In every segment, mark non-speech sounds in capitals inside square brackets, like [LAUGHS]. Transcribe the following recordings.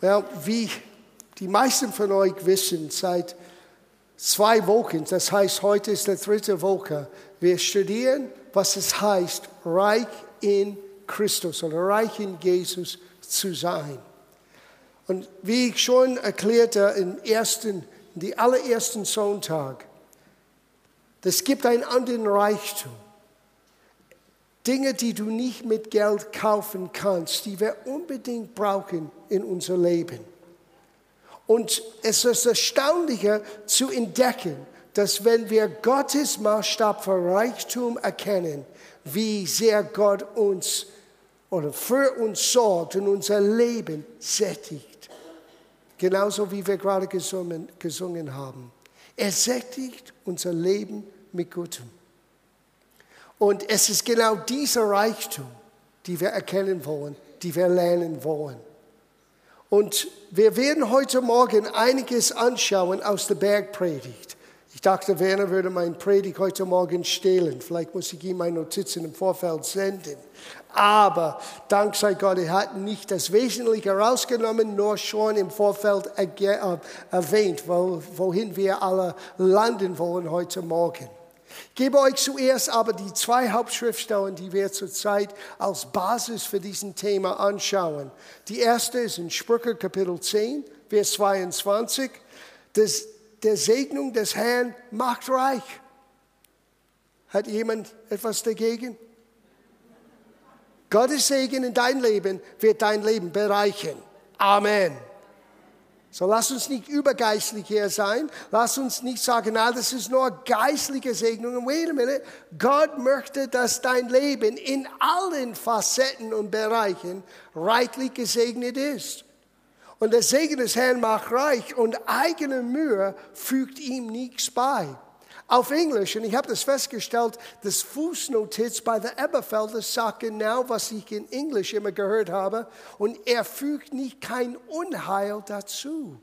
Well, wie die meisten von euch wissen, seit zwei Wochen, das heißt, heute ist der dritte Woche, wir studieren, was es heißt, reich in Christus oder reich in Jesus zu sein. Und wie ich schon erklärte im ersten, die allerersten Sonntag, es gibt einen anderen Reichtum. Dinge, die du nicht mit Geld kaufen kannst, die wir unbedingt brauchen in unser Leben. Und es ist erstaunlicher zu entdecken, dass wenn wir Gottes Maßstab für Reichtum erkennen, wie sehr Gott uns oder für uns sorgt und unser Leben sättigt. Genauso wie wir gerade gesungen, gesungen haben. Er sättigt unser Leben mit Gutem. Und es ist genau dieser Reichtum, die wir erkennen wollen, die wir lernen wollen. Und wir werden heute Morgen einiges anschauen aus der Bergpredigt. Ich dachte, Werner würde mein Predigt heute Morgen stehlen. Vielleicht muss ich ihm meine Notizen im Vorfeld senden. Aber dank sei Gott, er hat nicht das Wesentliche rausgenommen, nur schon im Vorfeld äh, erwähnt, wohin wir alle landen wollen heute Morgen. Ich gebe euch zuerst aber die zwei Hauptschriftstellen, die wir zurzeit als Basis für diesen Thema anschauen. Die erste ist in Sprüche Kapitel 10, Vers 22. Das der Segnung des Herrn macht reich. Hat jemand etwas dagegen? Gottes Segen in dein Leben wird dein Leben bereichern. Amen. So lass uns nicht übergeistlich hier sein. Lass uns nicht sagen, na, das ist nur geistliche Segnung. Wait a minute. Gott möchte, dass dein Leben in allen Facetten und Bereichen reichlich gesegnet ist. Und der Segen des Herrn macht reich und eigene Mühe fügt ihm nichts bei. Auf Englisch, und ich habe das festgestellt, das Fußnotiz bei der Eberfelder sagt genau, was ich in Englisch immer gehört habe, und er fügt nicht kein Unheil dazu.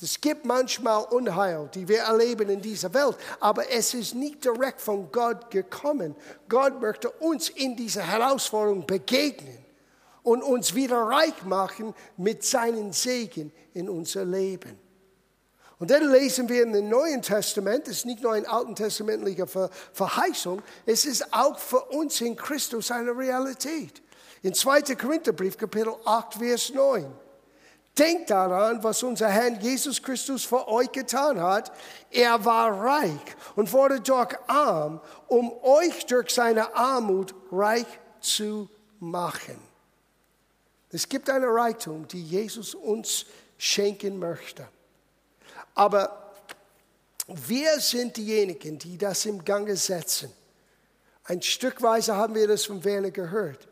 Es gibt manchmal Unheil, die wir erleben in dieser Welt, aber es ist nicht direkt von Gott gekommen. Gott möchte uns in dieser Herausforderung begegnen und uns wieder reich machen mit seinen Segen in unser Leben. Und dann lesen wir in dem Neuen Testament, es ist nicht nur eine alttestamentliche Verheißung, es ist auch für uns in Christus eine Realität. In 2. Korintherbrief, Kapitel 8, Vers 9. Denkt daran, was unser Herr Jesus Christus für euch getan hat. Er war reich und wurde doch arm, um euch durch seine Armut reich zu machen. Es gibt eine Reichtum, die Jesus uns schenken möchte. Aber wir sind diejenigen, die das im Gange setzen. Ein Stückweise haben wir das von Werner gehört.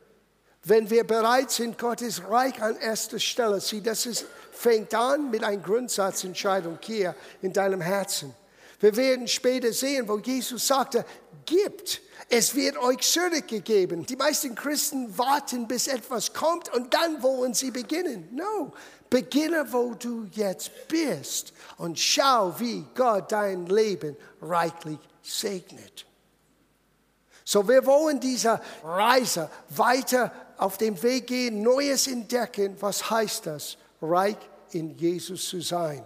Wenn wir bereit sind, Gottes Reich an erster Stelle, sieh, das ist, fängt an mit einer Grundsatzentscheidung hier in deinem Herzen. Wir werden später sehen, wo Jesus sagte, gibt es wird euch zurückgegeben. Die meisten Christen warten, bis etwas kommt und dann wollen sie beginnen. No, beginne, wo du jetzt bist und schau, wie Gott dein Leben reichlich segnet. So, wir wollen diese Reise weiter auf dem Weg gehen, Neues entdecken. Was heißt das? Reich in Jesus zu sein.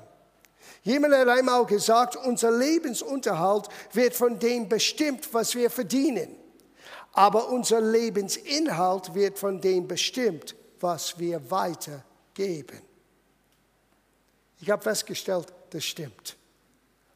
Jemand hat einmal gesagt, unser Lebensunterhalt wird von dem bestimmt, was wir verdienen. Aber unser Lebensinhalt wird von dem bestimmt, was wir weitergeben. Ich habe festgestellt, das stimmt.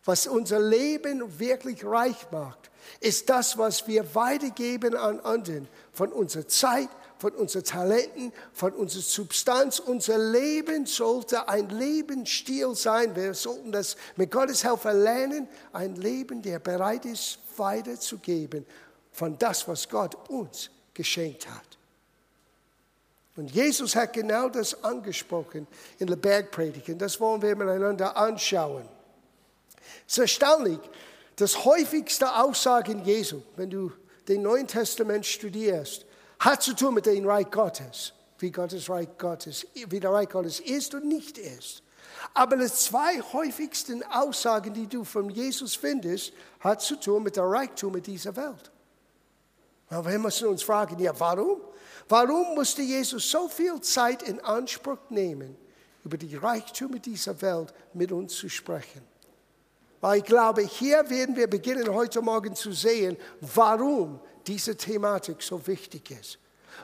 Was unser Leben wirklich reich macht, ist das, was wir weitergeben an anderen, von unserer Zeit, von unseren Talenten, von unserer Substanz. Unser Leben sollte ein Lebensstil sein. Wir sollten das mit Gottes Hilfe lernen. Ein Leben, der bereit ist, weiterzugeben von das, was Gott uns geschenkt hat. Und Jesus hat genau das angesprochen in der Bergpredigt. Und das wollen wir miteinander anschauen. Es ist erstaunlich, das häufigste Aussagen Jesu, wenn du den Neuen Testament studierst, hat zu tun mit dem Reich Gottes, wie Gottes Reich Gottes, wie der Reich Gottes ist und nicht ist. Aber die zwei häufigsten Aussagen, die du von Jesus findest, hat zu tun mit dem Reichtum dieser Welt. Aber wir müssen uns fragen, ja, warum? Warum musste Jesus so viel Zeit in Anspruch nehmen, über die Reichtümer dieser Welt mit uns zu sprechen? Weil ich glaube, hier werden wir beginnen heute Morgen zu sehen, warum diese Thematik so wichtig ist.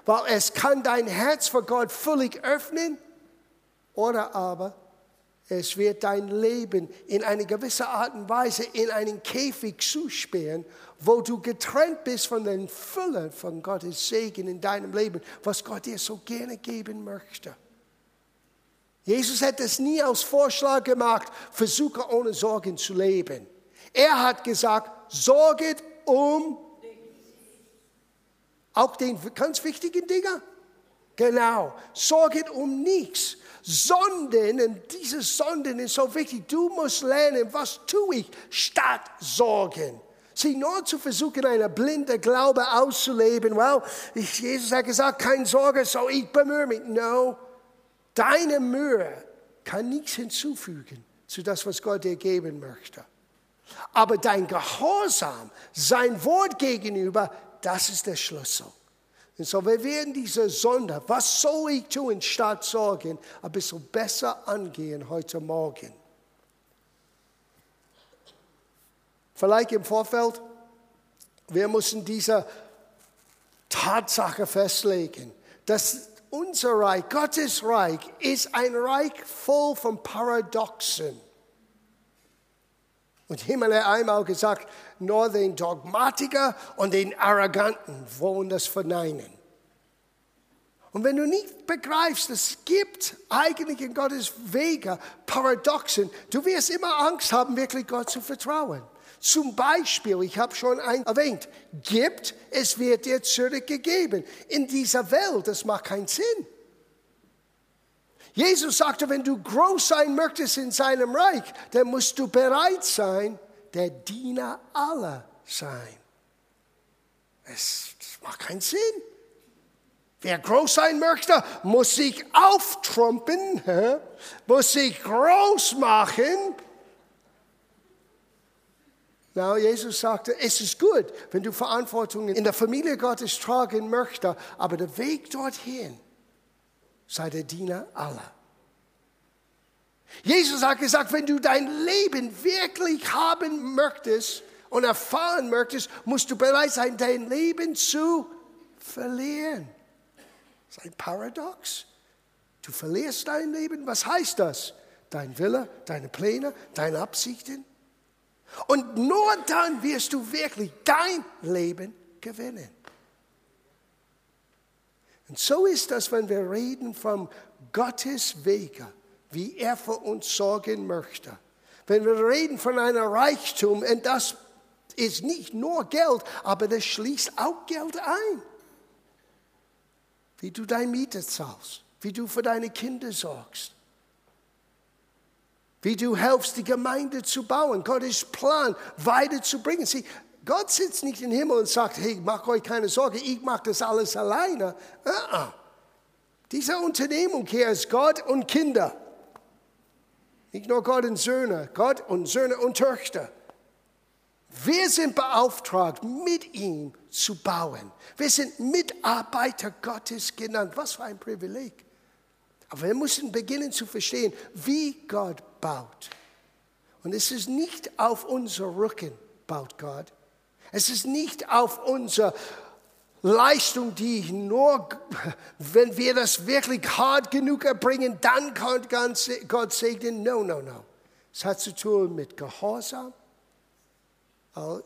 Weil es kann dein Herz für Gott völlig öffnen oder aber es wird dein Leben in eine gewisse Art und Weise in einen Käfig zusperren, wo du getrennt bist von der Fülle von Gottes Segen in deinem Leben, was Gott dir so gerne geben möchte. Jesus hat es nie als Vorschlag gemacht, versuche ohne Sorgen zu leben. Er hat gesagt, sorget um auch den ganz wichtigen Dingen. Genau, sorget um nichts. Sonden, und dieses Sonden ist so wichtig. Du musst lernen, was tue ich statt Sorgen. Sie nur zu versuchen, eine blinde Glaube auszuleben. Well, Jesus hat gesagt, keine Sorge, so ich bemühe mich. No, deine Mühe kann nichts hinzufügen zu das, was Gott dir geben möchte. Aber dein Gehorsam, sein Wort gegenüber, das ist der Schlüssel. Und so, wir werden diese Sonde, was soll ich tun, statt Sorgen, ein bisschen besser angehen heute Morgen. Vielleicht im Vorfeld, wir müssen diese Tatsache festlegen, dass unser Reich, Gottes Reich, ist ein Reich voll von Paradoxen. Und jemand hat einmal gesagt, nur den Dogmatiker und den Arroganten wollen das verneinen. Und wenn du nicht begreifst, es gibt eigentlich in Gottes Wege Paradoxen, du wirst immer Angst haben, wirklich Gott zu vertrauen. Zum Beispiel, ich habe schon ein erwähnt, gibt, es wird dir zurückgegeben. In dieser Welt, das macht keinen Sinn. Jesus sagte, wenn du groß sein möchtest in seinem Reich, dann musst du bereit sein, der Diener aller sein. Es macht keinen Sinn. Wer groß sein möchte, muss sich auftrumpen, muss sich groß machen. Na, Jesus sagte, es ist gut, wenn du Verantwortung in der Familie Gottes tragen möchtest, aber der Weg dorthin sei der Diener aller. Jesus hat gesagt, wenn du dein Leben wirklich haben möchtest und erfahren möchtest, musst du bereit sein, dein Leben zu verlieren. Das ist ein Paradox. Du verlierst dein Leben. Was heißt das? Dein Wille, deine Pläne, deine Absichten. Und nur dann wirst du wirklich dein Leben gewinnen. Und so ist das, wenn wir reden vom Gottes Wege, wie er für uns sorgen möchte. Wenn wir reden von einem Reichtum, und das ist nicht nur Geld, aber das schließt auch Geld ein. Wie du deine Miete zahlst, wie du für deine Kinder sorgst, wie du helfst, die Gemeinde zu bauen, Gottes Plan weiterzubringen. Sieh, Gott sitzt nicht im Himmel und sagt, hey, mach euch keine Sorge, ich mache das alles alleine. Uh. Diese Unternehmung hier ist Gott und Kinder. Nicht nur Gott und Söhne, Gott und Söhne und Töchter. Wir sind beauftragt, mit ihm zu bauen. Wir sind Mitarbeiter Gottes genannt. Was für ein Privileg. Aber wir müssen beginnen zu verstehen, wie Gott baut. Und es ist nicht auf unser Rücken baut Gott. Es ist nicht auf unsere Leistung, die nur, wenn wir das wirklich hart genug erbringen, dann kann Gott segnen. No, no, no. Es hat zu tun mit Gehorsam.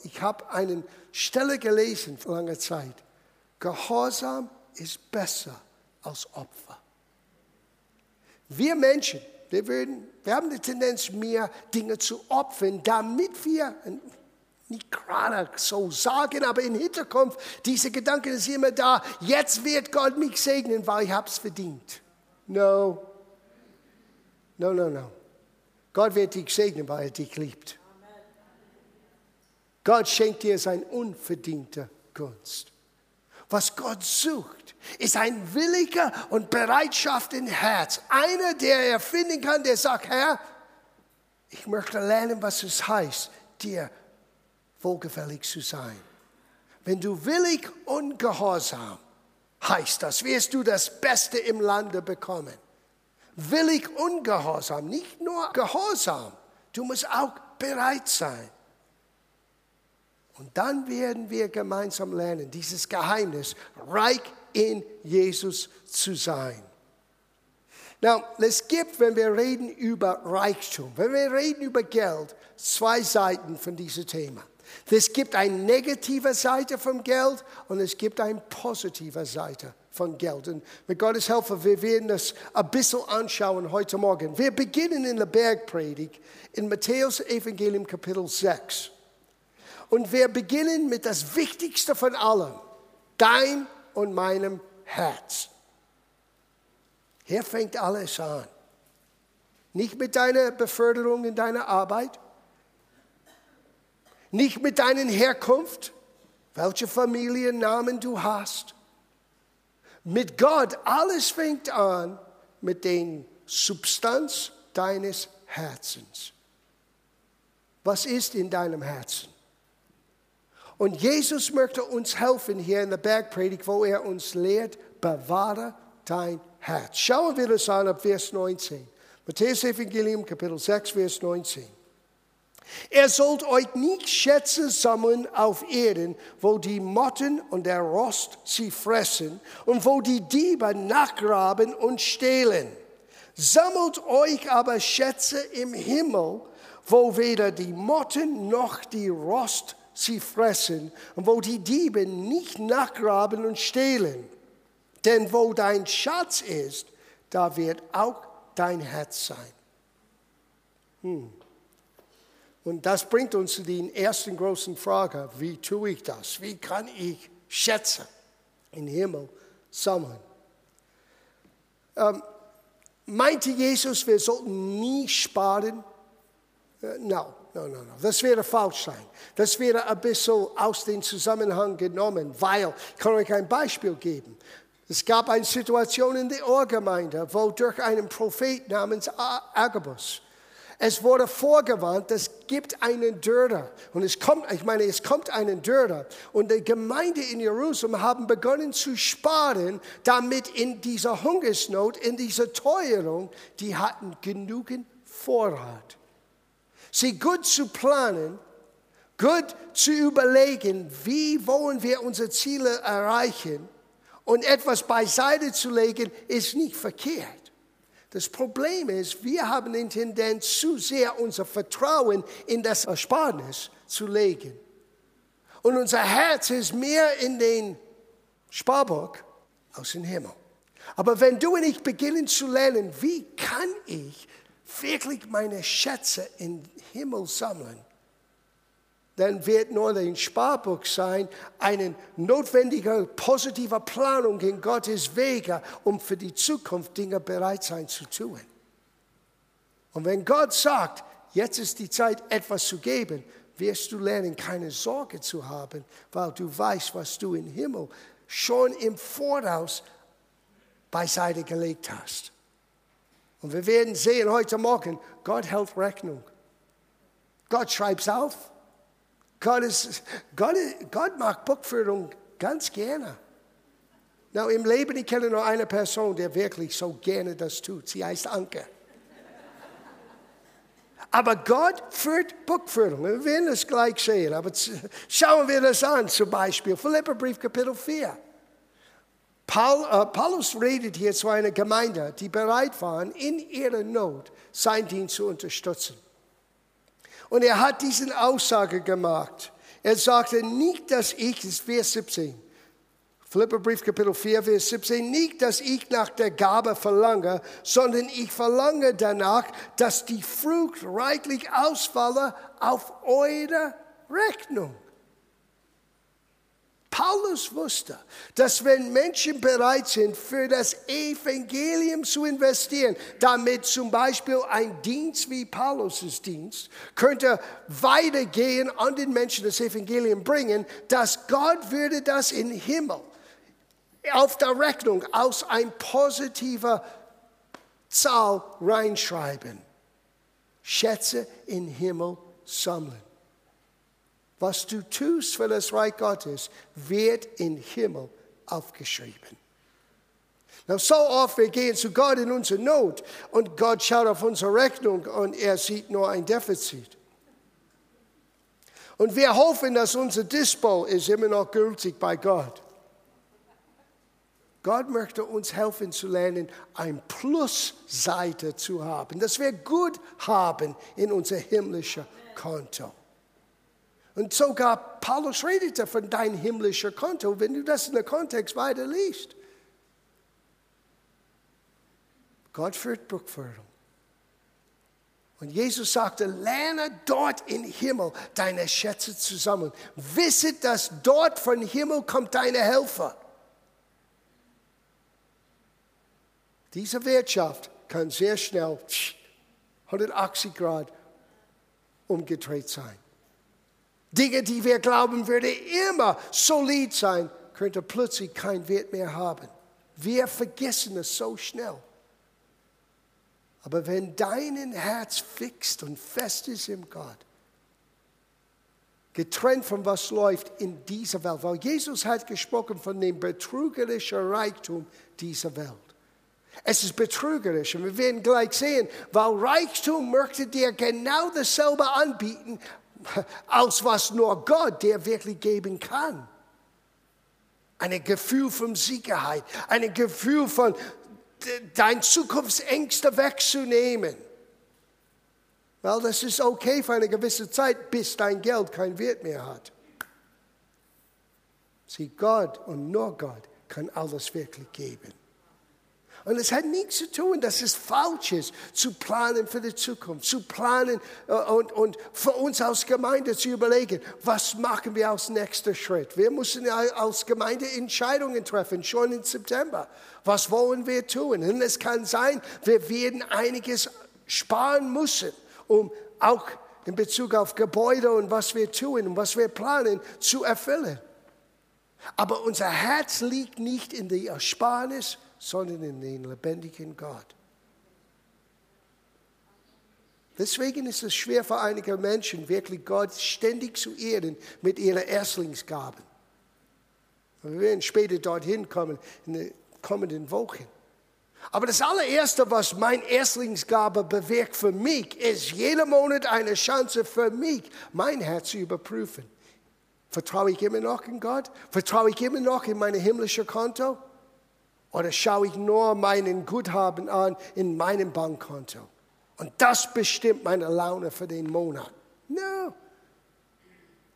Ich habe eine Stelle gelesen vor langer Zeit. Gehorsam ist besser als Opfer. Wir Menschen, wir, würden, wir haben die Tendenz, mehr Dinge zu opfern, damit wir, nicht gerade so sagen, aber im Hinterkopf, diese Gedanken ist immer da, jetzt wird Gott mich segnen, weil ich es verdient. No. No, no, no. Gott wird dich segnen, weil er dich liebt. Gott schenkt dir sein unverdiente Gunst. Was Gott sucht, ist ein williger und Bereitschaft im Herz. Einer, der er finden kann, der sagt, Herr, ich möchte lernen, was es heißt, dir wohlgefällig zu sein. Wenn du willig und gehorsam heißt das, wirst du das Beste im Lande bekommen. Willig und Gehorsam, nicht nur Gehorsam, du musst auch bereit sein. Und dann werden wir gemeinsam lernen, dieses Geheimnis, reich in Jesus zu sein. Now, es gibt, wenn wir reden über Reichtum, wenn wir reden über Geld, zwei Seiten von diesem Thema. Es gibt eine negative Seite vom Geld und es gibt eine positive Seite von Geld. Und mit Gottes Hilfe, wir werden das ein bisschen anschauen heute Morgen. Wir beginnen in der Bergpredigt in Matthäus Evangelium Kapitel 6. Und wir beginnen mit das Wichtigste von allem, dein und meinem Herz. Hier fängt alles an. Nicht mit deiner Beförderung in deiner Arbeit, nicht mit deiner Herkunft, welche Familiennamen du hast. Mit Gott, alles fängt an mit der Substanz deines Herzens. Was ist in deinem Herzen? Und Jesus möchte uns helfen hier in der Bergpredigt, wo er uns lehrt, bewahre dein Herz. Schauen wir das an ab Vers 19. Matthäus Evangelium, Kapitel 6, Vers 19. Er sollt euch nicht Schätze sammeln auf Erden, wo die Motten und der Rost sie fressen und wo die Diebe nachgraben und stehlen. Sammelt euch aber Schätze im Himmel, wo weder die Motten noch die Rost sie fressen und wo die Diebe nicht nachgraben und stehlen. Denn wo dein Schatz ist, da wird auch dein Herz sein. Hm. Und das bringt uns zu der ersten großen Frage, wie tue ich das? Wie kann ich Schätze im Himmel sammeln? Ähm, meinte Jesus, wir sollten nie sparen? Äh, no, no, no, no. Das wäre falsch sein. Das wäre ein bisschen aus dem Zusammenhang genommen, weil, ich kann euch ein Beispiel geben. Es gab eine Situation in der Ohrgemeinde, wo durch einen Prophet namens Agabus es wurde vorgewarnt, es gibt einen Dürre. Und es kommt, ich meine, es kommt einen Dürre. Und die Gemeinde in Jerusalem haben begonnen zu sparen, damit in dieser Hungersnot, in dieser Teuerung, die hatten genügend Vorrat. Sie gut zu planen, gut zu überlegen, wie wollen wir unsere Ziele erreichen und etwas beiseite zu legen, ist nicht verkehrt. Das Problem ist, wir haben den Tendenz, zu sehr unser Vertrauen in das Ersparnis zu legen. Und unser Herz ist mehr in den Sparbock aus dem Himmel. Aber wenn du und ich beginnen zu lernen, wie kann ich wirklich meine Schätze im Himmel sammeln, dann wird nur dein Sparbuch sein eine notwendige positive Planung in Gottes Wege, um für die Zukunft Dinge bereit sein zu tun. Und wenn Gott sagt, jetzt ist die Zeit, etwas zu geben, wirst du lernen, keine Sorge zu haben, weil du weißt, was du im Himmel schon im Voraus beiseite gelegt hast. Und wir werden sehen heute Morgen, Gott hält Rechnung. Gott schreibt es auf. Gott, ist, Gott, Gott mag Buchführung ganz gerne. Now, Im Leben, ich kenne nur eine Person, die wirklich so gerne das tut. Sie heißt Anke. Aber Gott führt Buchführung. Wir werden es gleich sehen. Aber schauen wir das an, zum Beispiel Philipperbrief Kapitel 4. Paul, uh, Paulus redet hier zu einer Gemeinde, die bereit waren, in ihrer Not sein Dienst zu unterstützen. Und er hat diese Aussage gemacht. Er sagte nicht, dass ich, das ist Vers 17, Philipperbrief Kapitel 4, Vers 17, nicht, dass ich nach der Gabe verlange, sondern ich verlange danach, dass die Frucht reichlich ausfalle auf eure Rechnung. Paulus wusste, dass wenn Menschen bereit sind, für das Evangelium zu investieren, damit zum Beispiel ein Dienst wie Paulus' Dienst könnte weitergehen an den Menschen das Evangelium bringen, dass Gott würde das in Himmel auf der Rechnung aus ein positiver Zahl reinschreiben. Schätze in Himmel sammeln. Was du tust für das Reich Gottes, wird im Himmel aufgeschrieben. Na, so oft, wir gehen zu Gott in unsere Not und Gott schaut auf unsere Rechnung und er sieht nur ein Defizit. Und wir hoffen, dass unser Dispo ist immer noch gültig bei Gott. Gott möchte uns helfen zu lernen, ein Plusseite zu haben, dass wir gut haben in unser himmlischer Konto. Und sogar Paulus redete von deinem himmlischen Konto, wenn du das in der Kontext weiter liest. Gott führt Buchführung. Und Jesus sagte, lerne dort im Himmel deine Schätze zusammen. Wisse, dass dort von Himmel kommt deine Helfer. Diese Wirtschaft kann sehr schnell 180 Grad umgedreht sein. Dinge, die wir glauben, würde immer solid sein, könnte plötzlich keinen Wert mehr haben. Wir vergessen es so schnell. Aber wenn dein Herz fixt und fest ist im Gott, getrennt von was läuft in dieser Welt, weil Jesus hat gesprochen von dem betrügerischen Reichtum dieser Welt. Es ist betrügerisch und wir werden gleich sehen, weil Reichtum möchte dir genau dasselbe anbieten, [LAUGHS] als was nur Gott dir wirklich geben kann. Ein Gefühl von Sicherheit, ein Gefühl von dein Zukunftsängste wegzunehmen. Weil das ist okay für eine gewisse Zeit, bis dein Geld keinen Wert mehr hat. Sieh, Gott und nur Gott kann alles wirklich geben. Und es hat nichts zu tun, dass es falsch ist, zu planen für die Zukunft, zu planen äh, und, und für uns als Gemeinde zu überlegen, was machen wir als nächster Schritt. Wir müssen als Gemeinde Entscheidungen treffen, schon im September. Was wollen wir tun? Und es kann sein, wir werden einiges sparen müssen, um auch in Bezug auf Gebäude und was wir tun und was wir planen zu erfüllen. Aber unser Herz liegt nicht in der Ersparnis, sondern in den lebendigen Gott. Deswegen ist es schwer für einige Menschen, wirklich Gott ständig zu ehren mit ihren Erstlingsgaben. Wir werden später dorthin kommen, in den kommenden Wochen. Aber das allererste, was mein Erstlingsgabe bewirkt für mich, ist jeden Monat eine Chance für mich, mein Herz zu überprüfen. Vertraue ich immer noch in Gott? Vertraue ich immer noch in mein himmlisches Konto? Oder schaue ich nur meinen Guthaben an in meinem Bankkonto? Und das bestimmt meine Laune für den Monat. No.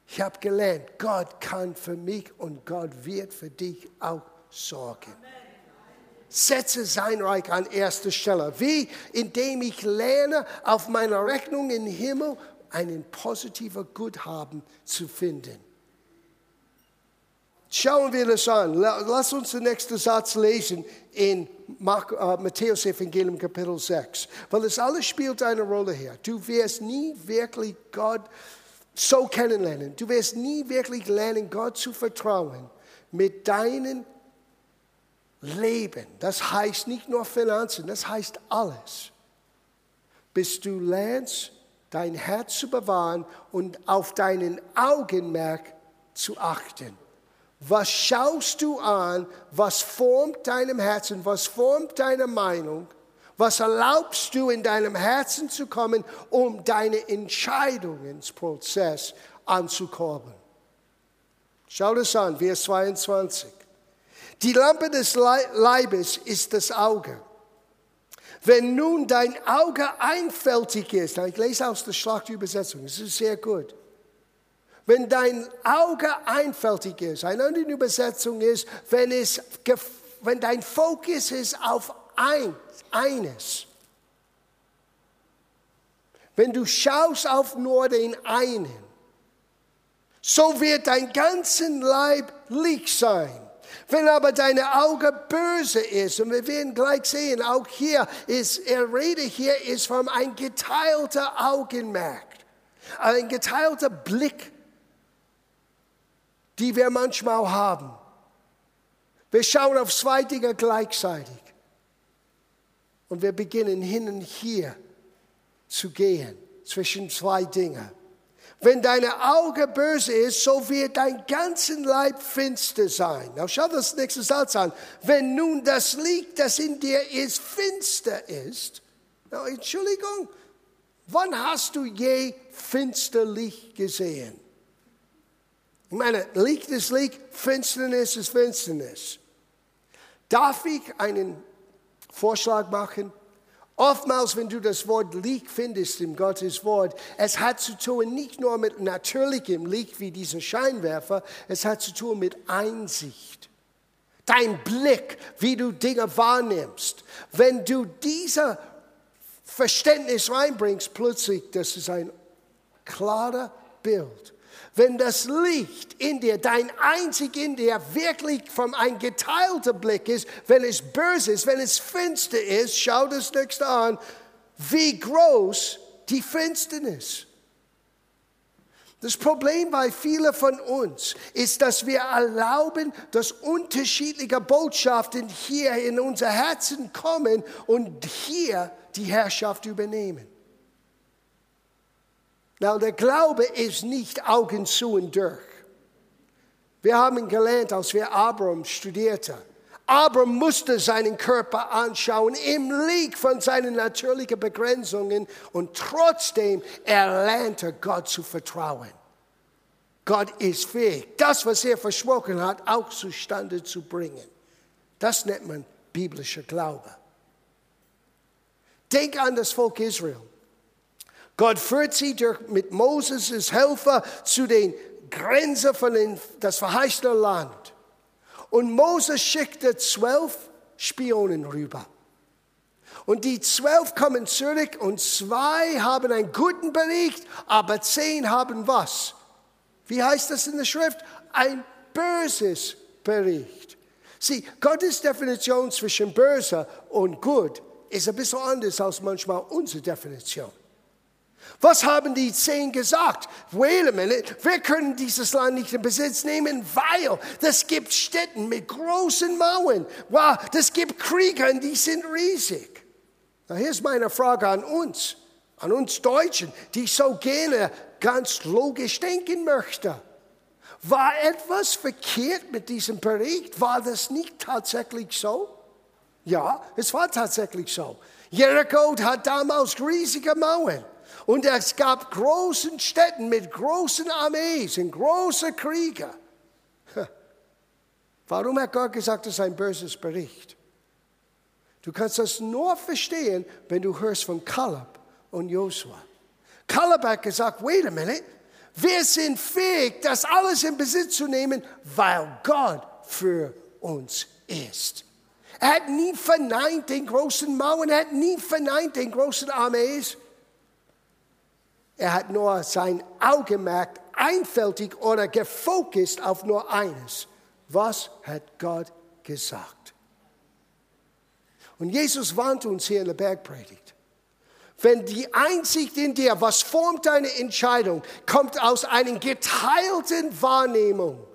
Ich habe gelernt, Gott kann für mich und Gott wird für dich auch sorgen. Setze sein Reich an erster Stelle. Wie? Indem ich lerne, auf meiner Rechnung im Himmel einen positiven Guthaben zu finden. Schauen wir das an. Lass uns den nächsten Satz lesen in äh, Matthäus Evangelium Kapitel 6. Weil das alles spielt eine Rolle hier. Du wirst nie wirklich Gott so kennenlernen. Du wirst nie wirklich lernen, Gott zu vertrauen mit deinem Leben. Das heißt nicht nur Finanzen, das heißt alles. Bis du lernst, dein Herz zu bewahren und auf deinen Augenmerk zu achten. Was schaust du an? Was formt deinem Herzen? Was formt deine Meinung? Was erlaubst du in deinem Herzen zu kommen, um deine Entscheidungsprozess anzukurbeln? Schau das an, Vers 22. Die Lampe des Leibes ist das Auge. Wenn nun dein Auge einfältig ist, ich lese aus der Schlachtübersetzung, das ist sehr gut. Wenn dein Auge einfältig ist, eine andere Übersetzung ist, wenn, es, wenn dein Fokus ist auf ein, eines. Wenn du schaust auf nur den einen, so wird dein ganzen Leib Licht sein. Wenn aber deine Auge böse ist, und wir werden gleich sehen, auch hier ist, er Rede hier ist von ein geteilter Augenmerk, ein geteilter Blick die wir manchmal haben. Wir schauen auf zwei Dinge gleichzeitig. Und wir beginnen hin und hier zu gehen zwischen zwei Dingen. Wenn deine Auge böse ist, so wird dein ganzen Leib finster sein. Now schau das nächste Satz an. Wenn nun das Licht, das in dir ist, finster ist. Now, Entschuldigung, wann hast du je finster Licht gesehen? Ich meine, Licht ist Licht, Finsternis ist Finsternis. Darf ich einen Vorschlag machen? Oftmals, wenn du das Wort Licht findest im Gottes Wort, es hat zu tun nicht nur mit natürlichem Licht wie dieser Scheinwerfer, es hat zu tun mit Einsicht. Dein Blick, wie du Dinge wahrnimmst. Wenn du dieser Verständnis reinbringst, plötzlich, das ist ein klarer Bild wenn das Licht in dir, dein einzig in dir, wirklich von ein geteilter Blick ist, wenn es böse ist, wenn es finster ist, schau das nächste an, wie groß die Finsternis. Das Problem bei vielen von uns ist, dass wir erlauben, dass unterschiedliche Botschaften hier in unser Herzen kommen und hier die Herrschaft übernehmen. Na, der Glaube ist nicht Augen zu und durch. Wir haben gelernt, als wir Abraham studierte. Abraham musste seinen Körper anschauen im Licht von seinen natürlichen Begrenzungen und trotzdem erlernte Gott zu vertrauen. Gott ist fähig, das, was er versprochen hat, auch zustande zu bringen. Das nennt man biblischer Glaube. Denk an das Volk Israel. Gott führt sie durch, mit Moses Helfer zu den Grenzen von den, das verheißene Land. Und Moses schickte zwölf Spionen rüber. Und die zwölf kommen zurück und zwei haben einen guten Bericht, aber zehn haben was? Wie heißt das in der Schrift? Ein böses Bericht. Sieh, Gottes Definition zwischen böse und gut ist ein bisschen anders als manchmal unsere Definition. Was haben die zehn gesagt? Wait a minute, wir können dieses Land nicht in Besitz nehmen, weil es gibt Städten mit großen Mauern. Wow, das gibt Krieger und die sind riesig. Na, hier ist meine Frage an uns, an uns Deutschen, die so gerne ganz logisch denken möchten. War etwas verkehrt mit diesem Bericht? War das nicht tatsächlich so? Ja, es war tatsächlich so. Jericho hat damals riesige Mauern. Und es gab großen Städten mit großen Armees und große Kriege. Warum hat Gott gesagt, das ist ein böses Bericht? Du kannst das nur verstehen, wenn du hörst von Kaleb und Josua. Kaleb hat gesagt, wait a minute, wir sind fähig, das alles in Besitz zu nehmen, weil Gott für uns ist. Er hat nie verneint den großen Mauern, er hat nie verneint den großen Armees. Er hat nur sein Augenmerk einfältig oder gefokust auf nur eines. Was hat Gott gesagt? Und Jesus warnt uns hier in der Bergpredigt. Wenn die Einsicht in dir, was formt deine Entscheidung, kommt aus einer geteilten Wahrnehmung.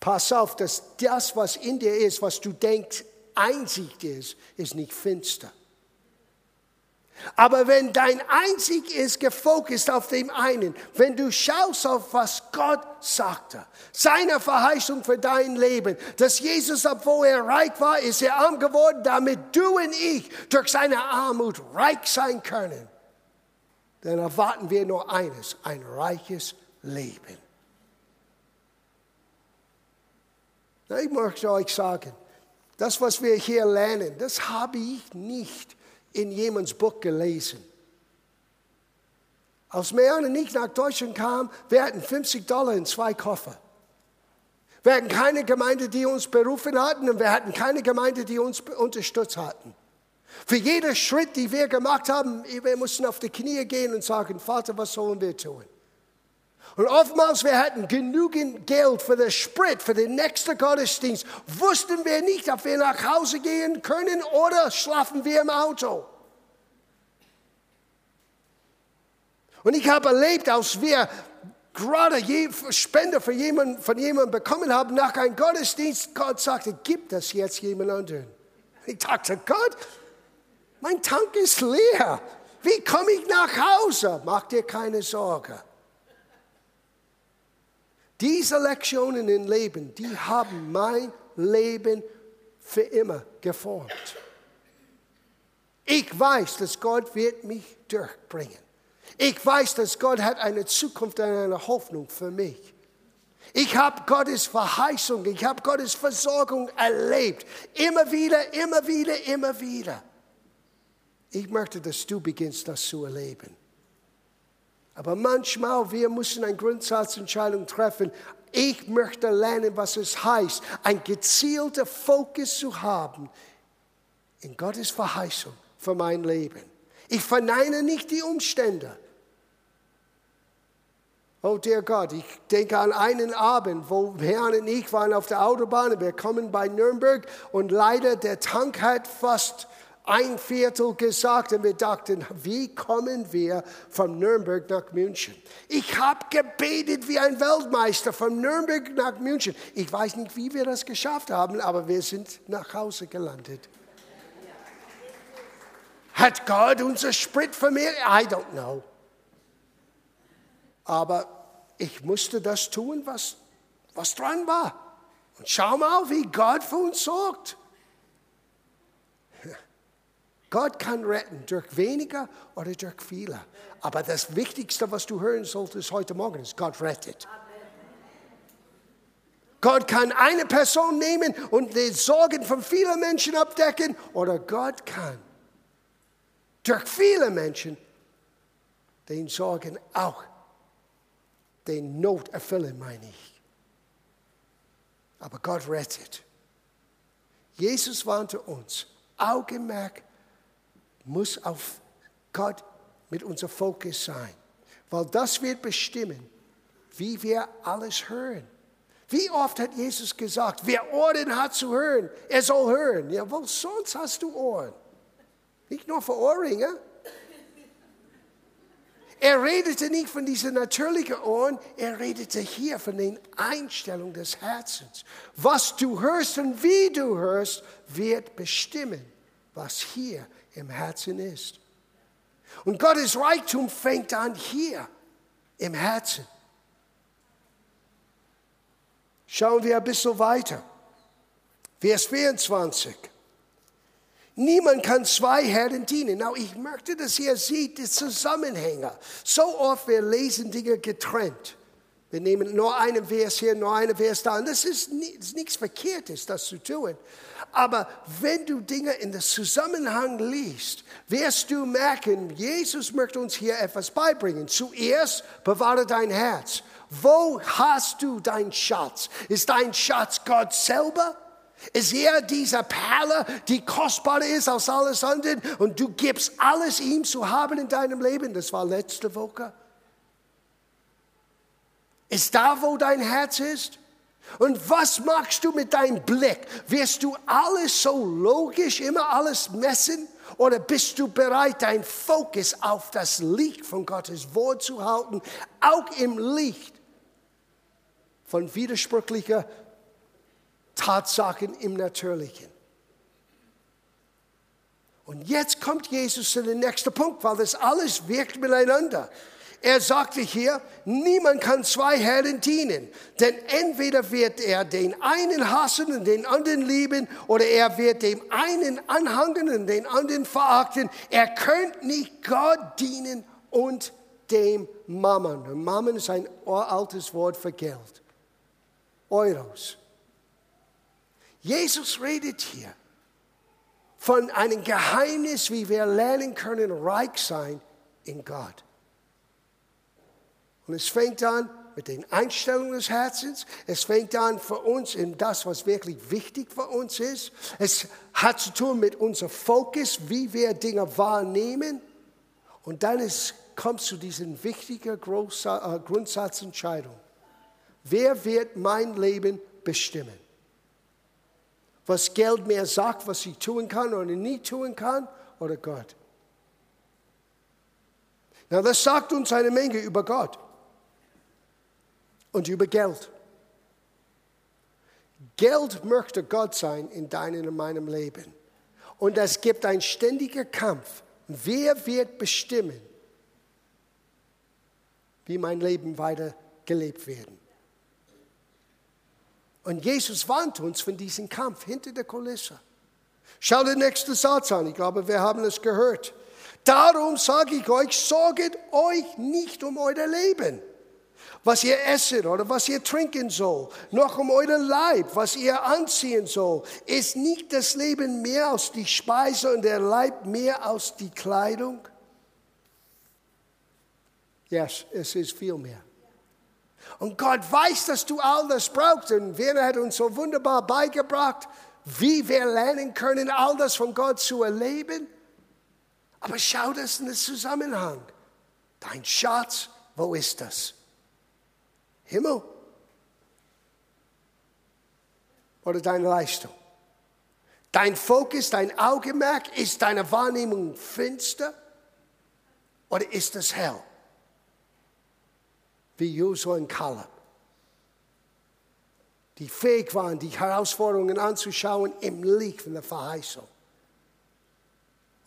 Pass auf, dass das, was in dir ist, was du denkst, Einsicht ist, ist nicht finster. Aber wenn dein Einzig ist gefokust auf dem einen, wenn du schaust auf was Gott sagte, seine Verheißung für dein Leben, dass Jesus, obwohl er reich war, ist er arm geworden, damit du und ich durch seine Armut reich sein können, dann erwarten wir nur eines, ein reiches Leben. Ich möchte euch sagen, das, was wir hier lernen, das habe ich nicht in jemands Buch gelesen. Als Marianne nicht nach Deutschland kam, wir hatten 50 Dollar in zwei Koffer. Wir hatten keine Gemeinde, die uns berufen hatten und wir hatten keine Gemeinde, die uns unterstützt hatten. Für jeden Schritt, den wir gemacht haben, wir mussten auf die Knie gehen und sagen, Vater, was sollen wir tun? Und oftmals, wir hatten genügend Geld für den Sprit, für den nächsten Gottesdienst, wussten wir nicht, ob wir nach Hause gehen können oder schlafen wir im Auto. Und ich habe erlebt, als wir gerade Spende für jemanden, von jemandem bekommen haben nach einem Gottesdienst, Gott sagte, gib das jetzt jemand anderen. Ich dachte, Gott, mein Tank ist leer. wie komme ich nach Hause? Mach dir keine Sorge. Diese Lektionen im Leben, die haben mein Leben für immer geformt. Ich weiß, dass Gott wird mich durchbringen. Ich weiß, dass Gott hat eine Zukunft und eine Hoffnung für mich. Ich habe Gottes Verheißung, ich habe Gottes Versorgung erlebt. Immer wieder, immer wieder, immer wieder. Ich möchte, dass du beginnst, das zu erleben. Aber manchmal, wir müssen eine Grundsatzentscheidung treffen. Ich möchte lernen, was es heißt, ein gezielter Fokus zu haben in Gottes Verheißung für mein Leben. Ich verneine nicht die Umstände. Oh, der Gott, ich denke an einen Abend, wo Herrn und ich waren auf der Autobahn. Wir kommen bei Nürnberg und leider der Tank hat fast ein Viertel gesagt und wir dachten, wie kommen wir von Nürnberg nach München? Ich habe gebetet wie ein Weltmeister von Nürnberg nach München. Ich weiß nicht, wie wir das geschafft haben, aber wir sind nach Hause gelandet. Hat Gott unser Sprit vermehrt? I don't know. Aber ich musste das tun, was, was dran war. Und schau mal, wie Gott für uns sorgt. Gott kann retten durch weniger oder durch viele. Aber das Wichtigste, was du hören solltest heute Morgen, ist, Gott rettet. Gott kann eine Person nehmen und die Sorgen von vielen Menschen abdecken oder Gott kann durch viele Menschen den Sorgen auch den Not erfüllen, meine ich. Aber Gott rettet. Jesus warnte uns, Augenmerk muss auf Gott mit unser Fokus sein, weil das wird bestimmen, wie wir alles hören. Wie oft hat Jesus gesagt, wer Ohren hat zu hören, er soll hören. Ja, wo sonst hast du Ohren? Nicht nur für Ohrringe. Er redete nicht von diesen natürlichen Ohren, er redete hier von den Einstellungen des Herzens. Was du hörst und wie du hörst, wird bestimmen, was hier im Herzen ist. Und Gottes Reichtum fängt an hier im Herzen. Schauen wir ein bisschen weiter. Vers 24. Niemand kann zwei Herren dienen. Now, ich möchte, dass ihr seht, die Zusammenhänge. So oft wir lesen Dinge getrennt. Wir nehmen nur einen Vers hier, nur einen Vers da. Und das ist, ist nichts Verkehrtes, das zu tun. Aber wenn du Dinge in den Zusammenhang liest, wirst du merken, Jesus möchte uns hier etwas beibringen. Zuerst bewahre dein Herz. Wo hast du deinen Schatz? Ist dein Schatz Gott selber? Ist er dieser Perle, die kostbarer ist als alles andere und du gibst alles ihm zu haben in deinem Leben? Das war letzte Woche. Ist da, wo dein Herz ist? Und was machst du mit deinem Blick? Wirst du alles so logisch, immer alles messen? Oder bist du bereit, dein Fokus auf das Licht von Gottes Wort zu halten, auch im Licht von widersprüchlicher Tatsachen im Natürlichen. Und jetzt kommt Jesus zu dem nächsten Punkt, weil das alles wirkt miteinander. Er sagte hier, niemand kann zwei Herren dienen, denn entweder wird er den einen hassen und den anderen lieben, oder er wird dem einen anhangen und den anderen verachten. Er könnte nicht Gott dienen und dem Mammon. Mammon ist ein altes Wort für Geld. Euros. Jesus redet hier von einem Geheimnis, wie wir lernen können, reich sein in Gott. Und es fängt an mit den Einstellungen des Herzens. Es fängt an für uns in das, was wirklich wichtig für uns ist. Es hat zu tun mit unserem Fokus, wie wir Dinge wahrnehmen. Und dann ist, kommt zu diesen wichtigen äh, Grundsatzentscheidungen. Wer wird mein Leben bestimmen? was Geld mir sagt, was ich tun kann oder nicht tun kann, oder Gott. Na, das sagt uns eine Menge über Gott und über Geld. Geld möchte Gott sein in deinem und meinem Leben. Und es gibt einen ständigen Kampf Wer wird bestimmen, wie mein Leben weiter gelebt werden? Und Jesus warnt uns von diesem Kampf hinter der Kulisse. Schau den nächsten Satz an. Ich glaube, wir haben es gehört. Darum sage ich euch, sorget euch nicht um euer Leben, was ihr essen oder was ihr trinken soll, noch um euren Leib, was ihr anziehen soll. Ist nicht das Leben mehr als die Speise und der Leib mehr als die Kleidung? Ja, yes, es ist viel mehr. Und Gott weiß, dass du all das brauchst. Und Werner hat uns so wunderbar beigebracht, wie wir lernen können, all das von Gott zu erleben. Aber schau das in den Zusammenhang. Dein Schatz, wo ist das? Himmel oder deine Leistung? Dein Fokus, dein Augenmerk, ist deine Wahrnehmung finster oder ist es hell? Wie Josua und Kaleb, die fähig waren, die Herausforderungen anzuschauen im Licht von der Verheißung.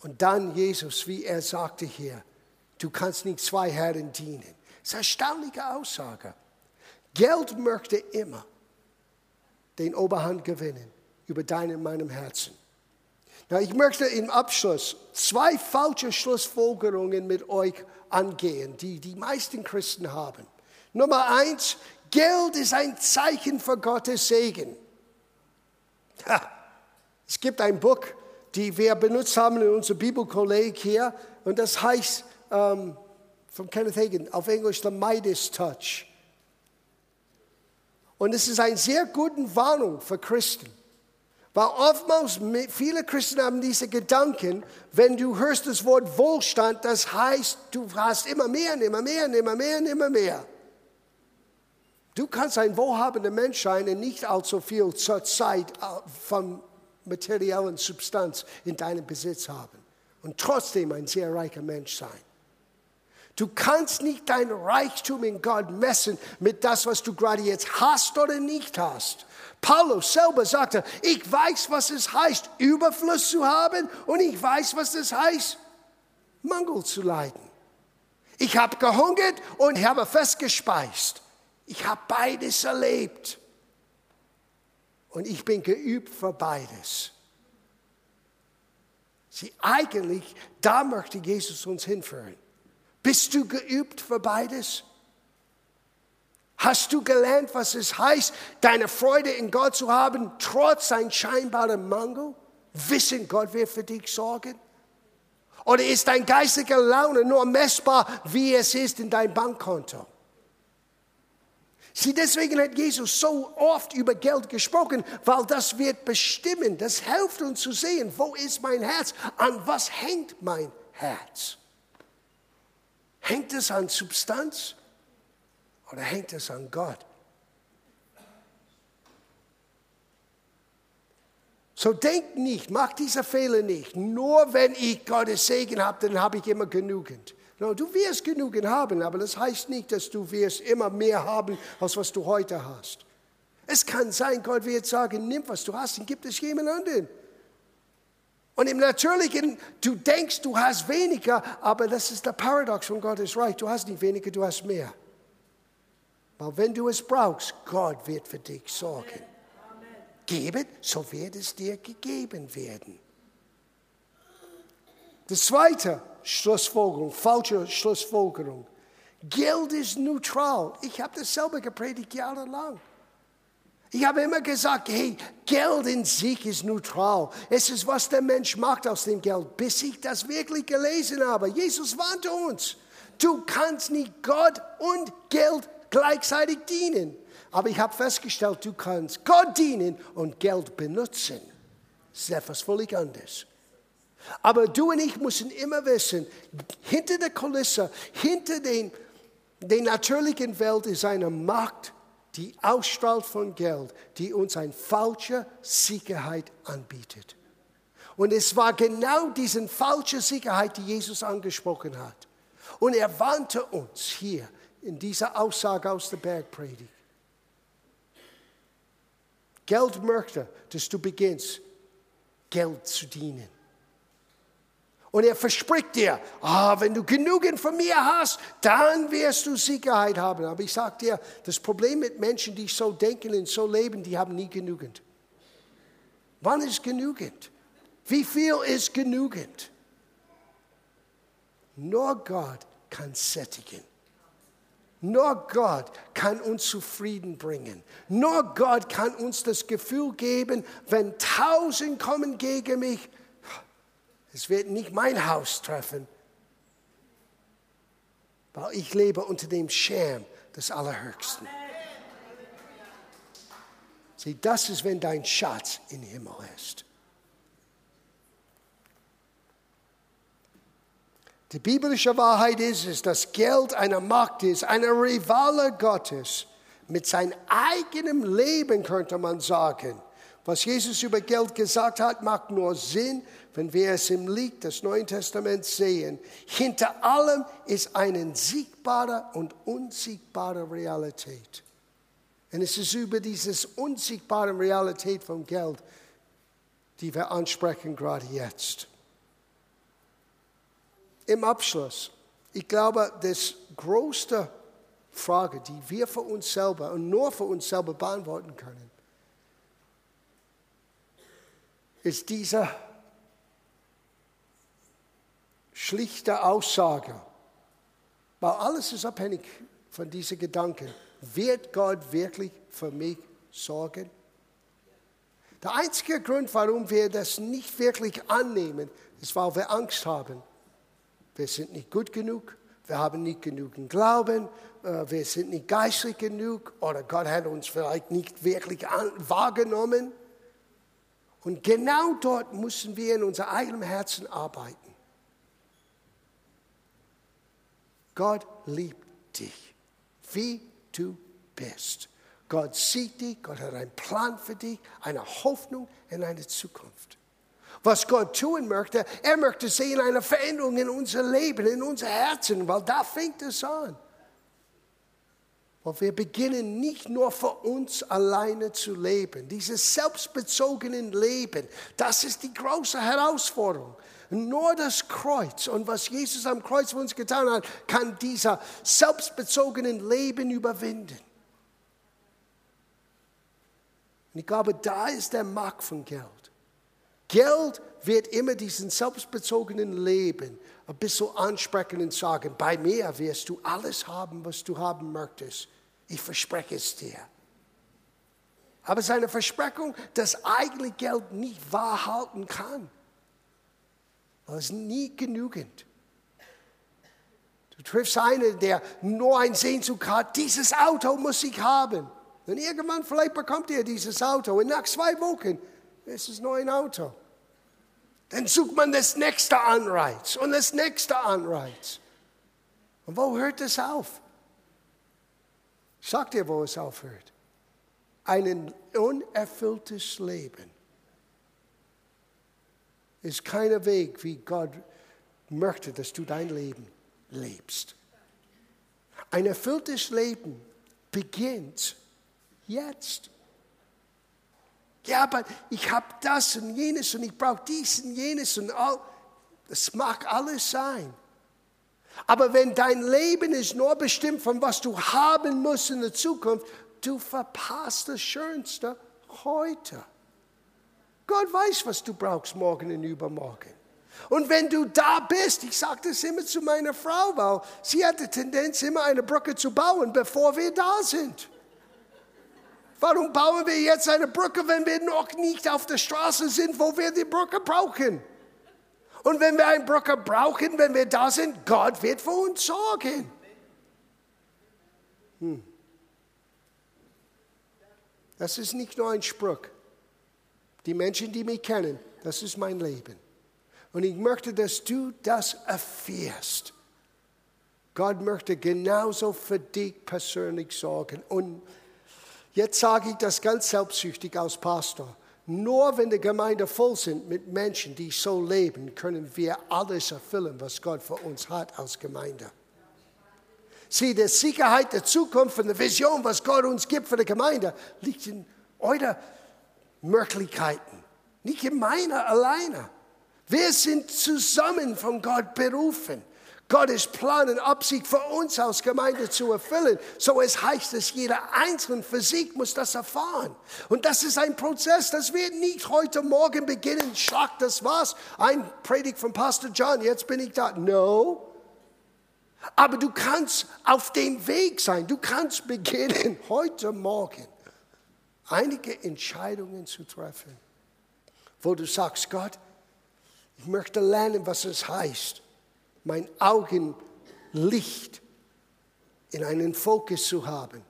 Und dann Jesus, wie er sagte hier, du kannst nicht zwei Herren dienen. Das ist eine erstaunliche Aussage. Geld möchte immer den Oberhand gewinnen über dein und meinem Herzen. Na, ich möchte im Abschluss zwei falsche Schlussfolgerungen mit euch angehen, die die meisten Christen haben. Nummer eins, Geld ist ein Zeichen für Gottes Segen. Ha, es gibt ein Buch, die wir benutzt haben in unserem Bibelkolleg hier. Und das heißt ähm, von Kenneth Hagin auf Englisch The Midas Touch. Und es ist eine sehr gute Warnung für Christen. Weil oftmals viele Christen haben diese Gedanken, wenn du hörst das Wort Wohlstand, das heißt, du hast immer mehr, immer mehr, immer mehr, immer mehr. Du kannst ein wohlhabender Mensch sein und nicht allzu viel zur Zeit äh, von materiellen Substanz in deinem Besitz haben und trotzdem ein sehr reicher Mensch sein. Du kannst nicht dein Reichtum in Gott messen mit das, was du gerade jetzt hast oder nicht hast. Paulus selber sagte, ich weiß, was es heißt, Überfluss zu haben und ich weiß, was es heißt, Mangel zu leiden. Ich habe gehungert und habe festgespeist. Ich habe beides erlebt. Und ich bin geübt für beides. Sie eigentlich, da möchte Jesus uns hinführen. Bist du geübt für beides? Hast du gelernt, was es heißt, deine Freude in Gott zu haben, trotz ein scheinbarem Mangel? Wissen, Gott wird für dich sorgen? Oder ist dein geistiger Laune nur messbar, wie es ist in deinem Bankkonto? Sieh, deswegen hat Jesus so oft über Geld gesprochen, weil das wird bestimmen, das hilft uns zu sehen, wo ist mein Herz, an was hängt mein Herz. Hängt es an Substanz oder hängt es an Gott? So denk nicht, mach diese Fehler nicht. Nur wenn ich Gottes Segen habe, dann habe ich immer genügend. No, du wirst genügend haben, aber das heißt nicht, dass du wirst immer mehr haben, als was du heute hast. Es kann sein, Gott wird sagen, nimm, was du hast, und gib es jemand anderen. Und im Natürlichen, du denkst, du hast weniger, aber das ist der Paradox von Gottes Reich. Du hast nicht weniger, du hast mehr. Weil wenn du es brauchst, Gott wird für dich sorgen. Geben, so wird es dir gegeben werden. Das Zweite, Schlussfolgerung, falsche Schlussfolgerung. Geld ist neutral. Ich habe das selber gepredigt jahrelang. Ich habe immer gesagt, hey, Geld in sich ist neutral. Es ist, was der Mensch macht aus dem Geld, bis ich das wirklich gelesen habe. Jesus warnte uns. Du kannst nicht Gott und Geld gleichzeitig dienen. Aber ich habe festgestellt, du kannst Gott dienen und Geld benutzen. Das ist etwas völlig anderes. Aber du und ich müssen immer wissen, hinter der Kulisse, hinter den, der natürlichen Welt ist eine Macht, die ausstrahlt von Geld, die uns eine falsche Sicherheit anbietet. Und es war genau diese falsche Sicherheit, die Jesus angesprochen hat. Und er warnte uns hier in dieser Aussage aus der Bergpredigt. Geld möchte, dass du beginnst, Geld zu dienen. Und er verspricht dir, ah, wenn du genügend von mir hast, dann wirst du Sicherheit haben. Aber ich sage dir, das Problem mit Menschen, die so denken und so leben, die haben nie genügend. Wann ist genügend? Wie viel ist genügend? Nur Gott kann sättigen. Nur Gott kann uns zufrieden bringen. Nur Gott kann uns das Gefühl geben, wenn tausend kommen gegen mich, es wird nicht mein Haus treffen, weil ich lebe unter dem Schirm des Allerhöchsten. Sieh, das ist, wenn dein Schatz im Himmel ist. Die biblische Wahrheit ist es, dass Geld eine Macht ist, eine Rivale Gottes. Mit seinem eigenen Leben könnte man sagen. Was Jesus über Geld gesagt hat, macht nur Sinn, wenn wir es im Licht des Neuen Testaments sehen. Hinter allem ist eine siegbare und unsiegbare Realität. Und es ist über diese unsiegbare Realität von Geld, die wir ansprechen gerade jetzt im Abschluss, ich glaube, das größte Frage, die wir für uns selber und nur für uns selber beantworten können, ist diese schlichte Aussage, weil alles ist abhängig von diesen Gedanken. Wird Gott wirklich für mich sorgen? Der einzige Grund, warum wir das nicht wirklich annehmen, ist, weil wir Angst haben wir sind nicht gut genug, wir haben nicht genügend Glauben, äh, wir sind nicht geistlich genug oder Gott hat uns vielleicht nicht wirklich wahrgenommen. Und genau dort müssen wir in unser eigenem Herzen arbeiten. Gott liebt dich, wie du bist. Gott sieht dich, Gott hat einen Plan für dich, eine Hoffnung in eine Zukunft was Gott tun möchte. Er möchte sehen eine Veränderung in unser Leben, in unser Herzen, weil da fängt es an. Weil wir beginnen nicht nur für uns alleine zu leben. Dieses selbstbezogene Leben, das ist die große Herausforderung. Nur das Kreuz und was Jesus am Kreuz für uns getan hat, kann dieser selbstbezogenen Leben überwinden. Und ich glaube, da ist der Markt von Geld. Geld wird immer diesen selbstbezogenen Leben ein bisschen ansprechen und sagen, bei mir wirst du alles haben, was du haben möchtest. Ich verspreche es dir. Aber es ist eine Versprechung, dass eigentlich Geld nicht wahrhalten kann. Weil es nie genügend. Du triffst einen, der nur ein Sehnsucht hat, dieses Auto muss ich haben. Und irgendwann vielleicht bekommt er dieses Auto und nach zwei Wochen ist es nur ein Auto. Dann sucht man das nächste Anreiz und das nächste Anreiz. Und wo hört es auf? Sagt ihr, wo es aufhört? Ein unerfülltes Leben ist kein Weg, wie Gott möchte, dass du dein Leben lebst. Ein erfülltes Leben beginnt jetzt. Ja, aber ich habe das und jenes und ich brauche dies und jenes und all. Das mag alles sein. Aber wenn dein Leben ist nur bestimmt von was du haben musst in der Zukunft, du verpasst das Schönste heute. Gott weiß, was du brauchst morgen und übermorgen. Und wenn du da bist, ich sage das immer zu meiner Frau, weil sie hat die Tendenz, immer eine Brücke zu bauen, bevor wir da sind. Warum bauen wir jetzt eine Brücke, wenn wir noch nicht auf der Straße sind, wo wir die Brücke brauchen? Und wenn wir eine Brücke brauchen, wenn wir da sind, Gott wird für uns sorgen. Hm. Das ist nicht nur ein Spruch. Die Menschen, die mich kennen, das ist mein Leben. Und ich möchte, dass du das erfährst. Gott möchte genauso für dich persönlich sorgen. Und Jetzt sage ich das ganz selbstsüchtig als Pastor. Nur wenn die Gemeinde voll sind mit Menschen, die so leben, können wir alles erfüllen, was Gott für uns hat als Gemeinde. Sieh, die Sicherheit der Zukunft und die Vision, was Gott uns gibt für die Gemeinde, liegt in euren Möglichkeiten, nicht in meiner alleine. Wir sind zusammen von Gott berufen. Gottes Plan und Absicht für uns als Gemeinde zu erfüllen. So es heißt es, jeder Einzelne für sich muss das erfahren. Und das ist ein Prozess, das wird nicht heute Morgen beginnen. Schlag, das war's. Ein Predigt von Pastor John, jetzt bin ich da. No. Aber du kannst auf dem Weg sein. Du kannst beginnen, [LAUGHS] heute Morgen einige Entscheidungen zu treffen, wo du sagst, Gott, ich möchte lernen, was es heißt mein Augenlicht in einen Fokus zu haben,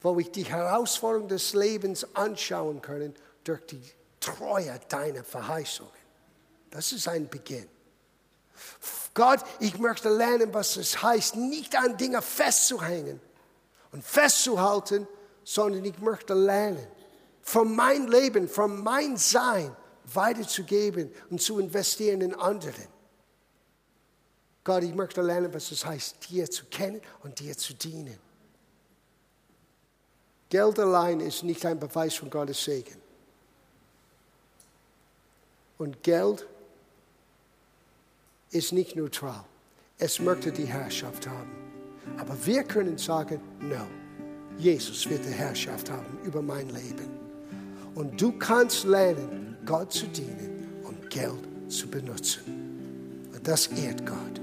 wo ich die Herausforderung des Lebens anschauen kann durch die Treue deiner Verheißungen. Das ist ein Beginn. Gott, ich möchte lernen, was es heißt, nicht an Dinge festzuhängen und festzuhalten, sondern ich möchte lernen, von mein Leben, von mein Sein weiterzugeben und zu investieren in anderen. Gott, ich möchte lernen, was es heißt, dir zu kennen und dir zu dienen. Geld allein ist nicht ein Beweis von Gottes Segen. Und Geld ist nicht neutral. Es möchte die Herrschaft haben. Aber wir können sagen, no, Jesus wird die Herrschaft haben über mein Leben. Und du kannst lernen, Gott zu dienen und Geld zu benutzen. Und das ehrt Gott.